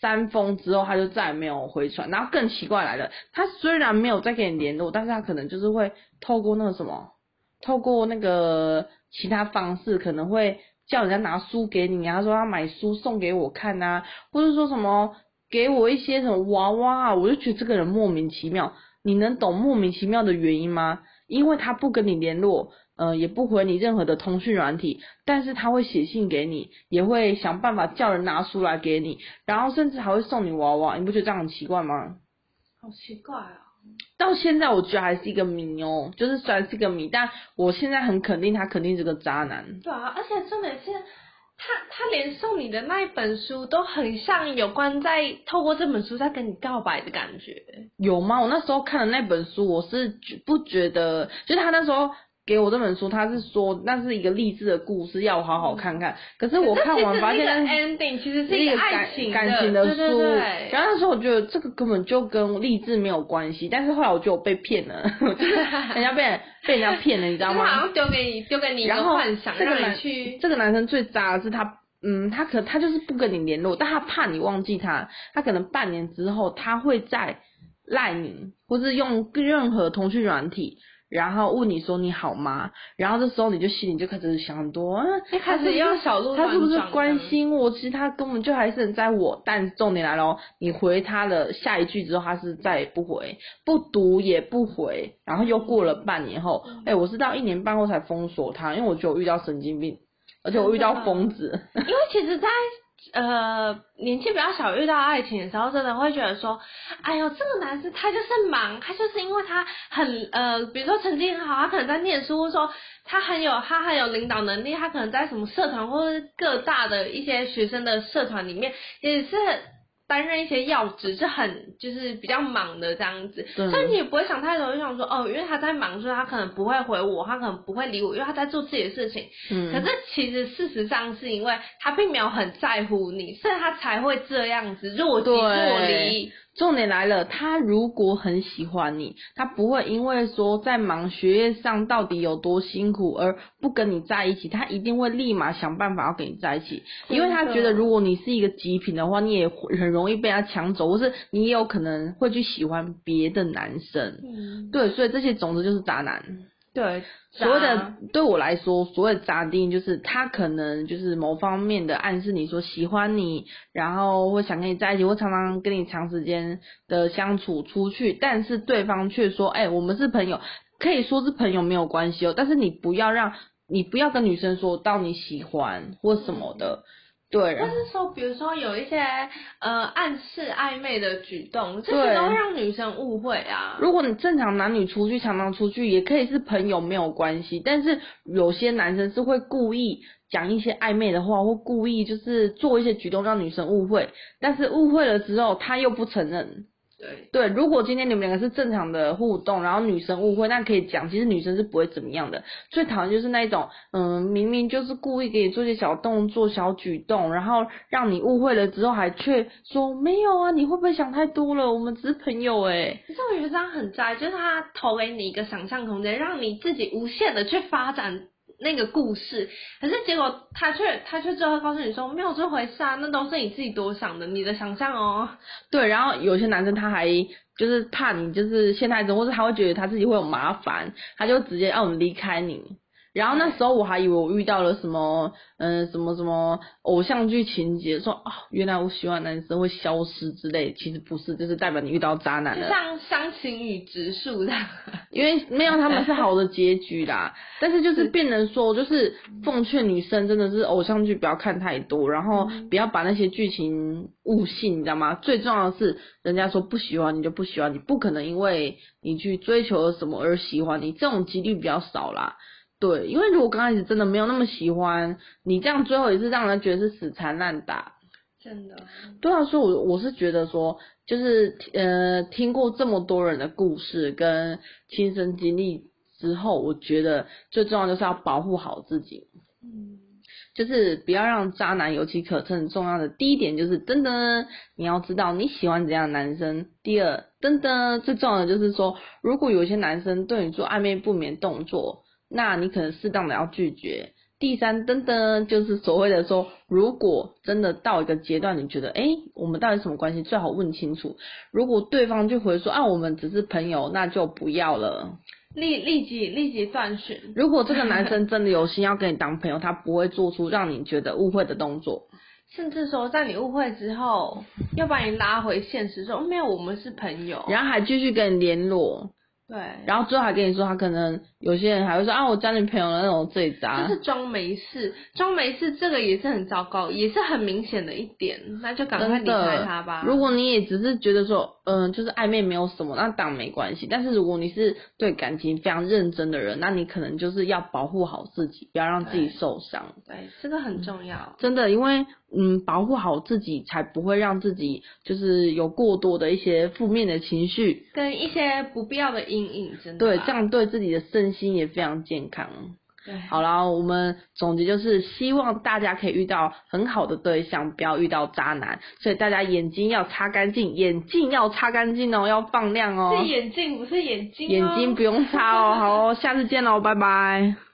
三封之后他就再也没有回传，然后更奇怪来了，他虽然没有再跟你联络，但是他可能就是会透过那个什么，透过那个其他方式可能会。叫人家拿书给你，他说要买书送给我看呐、啊，或者说什么给我一些什么娃娃啊，我就觉得这个人莫名其妙。你能懂莫名其妙的原因吗？因为他不跟你联络，呃，也不回你任何的通讯软体，但是他会写信给你，也会想办法叫人拿书来给你，然后甚至还会送你娃娃，你不觉得这样很奇怪吗？好奇怪啊！到现在我觉得还是一个谜哦，就是虽然是个谜，但我现在很肯定他肯定是个渣男。对啊，而且重点是。他他连送你的那一本书都很像有关在透过这本书在跟你告白的感觉，有吗？我那时候看的那本书，我是不觉得，就是他那时候。给我这本书，他是说那是一个励志的故事，要我好好看看。可是我看完发现，ending 其实是一个爱情感情的书。对对对。然后那时候我觉得这个根本就跟励志没有关系，但是后来我觉得我被骗了，人家被人被人家骗了，你知道吗？好像丢给你丢给你一个幻想，这个男让你去。这个男生最渣的是他，嗯，他可他就是不跟你联络，但他怕你忘记他，他可能半年之后他会再赖你，或是用任何通讯软体。然后问你说你好吗？然后这时候你就心里就开始想很多啊，一开始要小鹿他是不是关心我？其实他根本就还是很在我。但重点来了，你回他的下一句之后，他是再也不回，不读也不回。然后又过了半年后，哎、嗯，我是到一年半后才封锁他，因为我觉得我遇到神经病，而且我遇到疯子。因为其实，在呃，年纪比较小遇到爱情的时候，真的会觉得说，哎呦，这个男生他就是忙，他就是因为他很呃，比如说成绩很好，他可能在念书，说他很有他很有领导能力，他可能在什么社团或者各大的一些学生的社团里面也是。担任一些要职是很就是比较忙的这样子，所以你也不会想太多，就想说哦，因为他在忙，所以他可能不会回我，他可能不会理我，因为他在做自己的事情。嗯。可是其实事实上是因为他并没有很在乎你，所以他才会这样子若即若离。重点来了，他如果很喜欢你，他不会因为说在忙学业上到底有多辛苦而不跟你在一起，他一定会立马想办法要跟你在一起，因为他觉得如果你是一个极品的话，你也很容易被他抢走，或是你也有可能会去喜欢别的男生。嗯，对，所以这些种子就是渣男。对，所谓的对我来说，所谓的渣定就是他可能就是某方面的暗示你说喜欢你，然后会想跟你在一起，或常常跟你长时间的相处出去，但是对方却说，哎、欸，我们是朋友，可以说是朋友没有关系哦，但是你不要让你不要跟女生说到你喜欢或什么的。对，但是说，比如说有一些呃暗示暧昧的举动，这些都会让女生误会啊。如果你正常男女出去，常常出去，也可以是朋友没有关系。但是有些男生是会故意讲一些暧昧的话，或故意就是做一些举动让女生误会，但是误会了之后他又不承认。对对，如果今天你们两个是正常的互动，然后女生误会，那可以讲，其实女生是不会怎么样的。最讨厌就是那一种，嗯，明明就是故意给你做些小动作、小举动，然后让你误会了之后，还却说没有啊，你会不会想太多了？我们只是朋友哎。其实我觉得这样很渣，就是他投给你一个想象空间，让你自己无限的去发展。那个故事，可是结果他却他却最后告诉你说没有这回事啊，那都是你自己多想的，你的想象哦。对，然后有些男生他还就是怕你就是陷害中，或者他会觉得他自己会有麻烦，他就直接让我们离开你。然后那时候我还以为我遇到了什么，嗯，什么什么偶像剧情节，说啊，原来我喜欢男生会消失之类，其实不是，就是代表你遇到渣男了。就像伤情与直树的，因为没有他们是好的结局啦。但是就是变成说，就是奉劝女生真的是偶像剧不要看太多，然后不要把那些剧情误信，你知道吗？最重要的是，人家说不喜欢你就不喜欢你，不可能因为你去追求了什么而喜欢你，这种几率比较少啦。对，因为如果刚开始真的没有那么喜欢你，这样最后也是让人觉得是死缠烂打。真的。对啊，所以我我是觉得说，就是呃，听过这么多人的故事跟亲身经历之后，我觉得最重要就是要保护好自己。嗯。就是不要让渣男有机可乘。重要的第一点就是，噔噔，你要知道你喜欢怎样的男生。第二，噔噔，最重要的就是说，如果有些男生对你做暧昧不明动作。那你可能适当的要拒绝。第三，噔噔，就是所谓的说，如果真的到一个阶段，你觉得，哎、欸，我们到底什么关系？最好问清楚。如果对方就回说，啊，我们只是朋友，那就不要了。立立即立即断讯。如果这个男生真的有心要跟你当朋友，他不会做出让你觉得误会的动作。甚至说，在你误会之后，要把你拉回现实，说没有，我们是朋友，然后还继续跟你联络。对，然后最后还跟你说，他可能有些人还会说啊，我交女朋友了那种最渣，就是装没事，装没事，这个也是很糟糕，也是很明显的一点，那就赶快离开他吧。如果你也只是觉得说，嗯、呃，就是暧昧没有什么，那当然没关系。但是如果你是对感情非常认真的人，那你可能就是要保护好自己，不要让自己受伤。对，对，这个很重要。嗯、真的，因为。嗯，保护好自己，才不会让自己就是有过多的一些负面的情绪，跟一些不必要的阴影，真的。对，这样对自己的身心也非常健康。对，好啦，我们总结就是希望大家可以遇到很好的对象，不要遇到渣男。所以大家眼睛要擦干净，眼镜要擦干净哦，要放亮哦。是眼镜，不是眼睛哦。眼睛不用擦哦。好哦，下次见喽，拜拜。